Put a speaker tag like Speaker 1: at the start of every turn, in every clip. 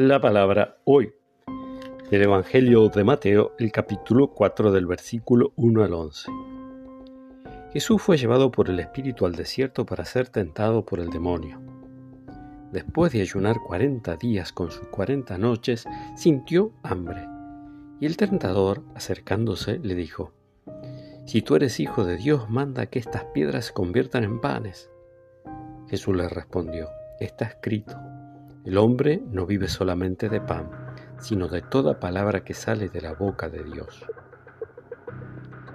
Speaker 1: La palabra hoy. Del Evangelio de Mateo, el capítulo 4 del versículo 1 al 11. Jesús fue llevado por el Espíritu al desierto para ser tentado por el demonio. Después de ayunar cuarenta días con sus cuarenta noches, sintió hambre. Y el tentador, acercándose, le dijo, Si tú eres hijo de Dios, manda que estas piedras se conviertan en panes. Jesús le respondió, Está escrito el hombre no vive solamente de pan, sino de toda palabra que sale de la boca de Dios.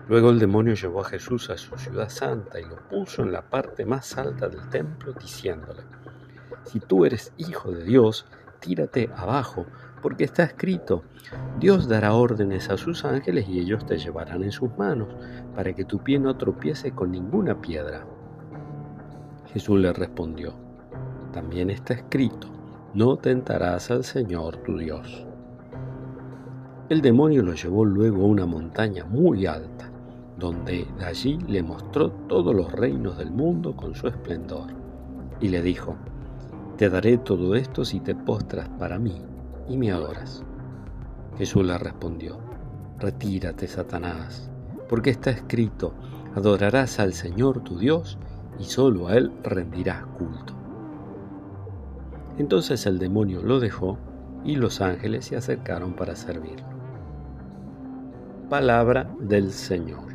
Speaker 1: Luego el demonio llevó a Jesús a su ciudad santa y lo puso en la parte más alta del templo, diciéndole, Si tú eres hijo de Dios, tírate abajo, porque está escrito, Dios dará órdenes a sus ángeles y ellos te llevarán en sus manos, para que tu pie no tropiece con ninguna piedra. Jesús le respondió, También está escrito, no tentarás al Señor tu Dios. El demonio lo llevó luego a una montaña muy alta, donde de allí le mostró todos los reinos del mundo con su esplendor, y le dijo, Te daré todo esto si te postras para mí y me adoras. Jesús le respondió, Retírate, Satanás, porque está escrito, adorarás al Señor tu Dios y solo a Él rendirás culto. Entonces el demonio lo dejó y los ángeles se acercaron para servirlo. Palabra del Señor.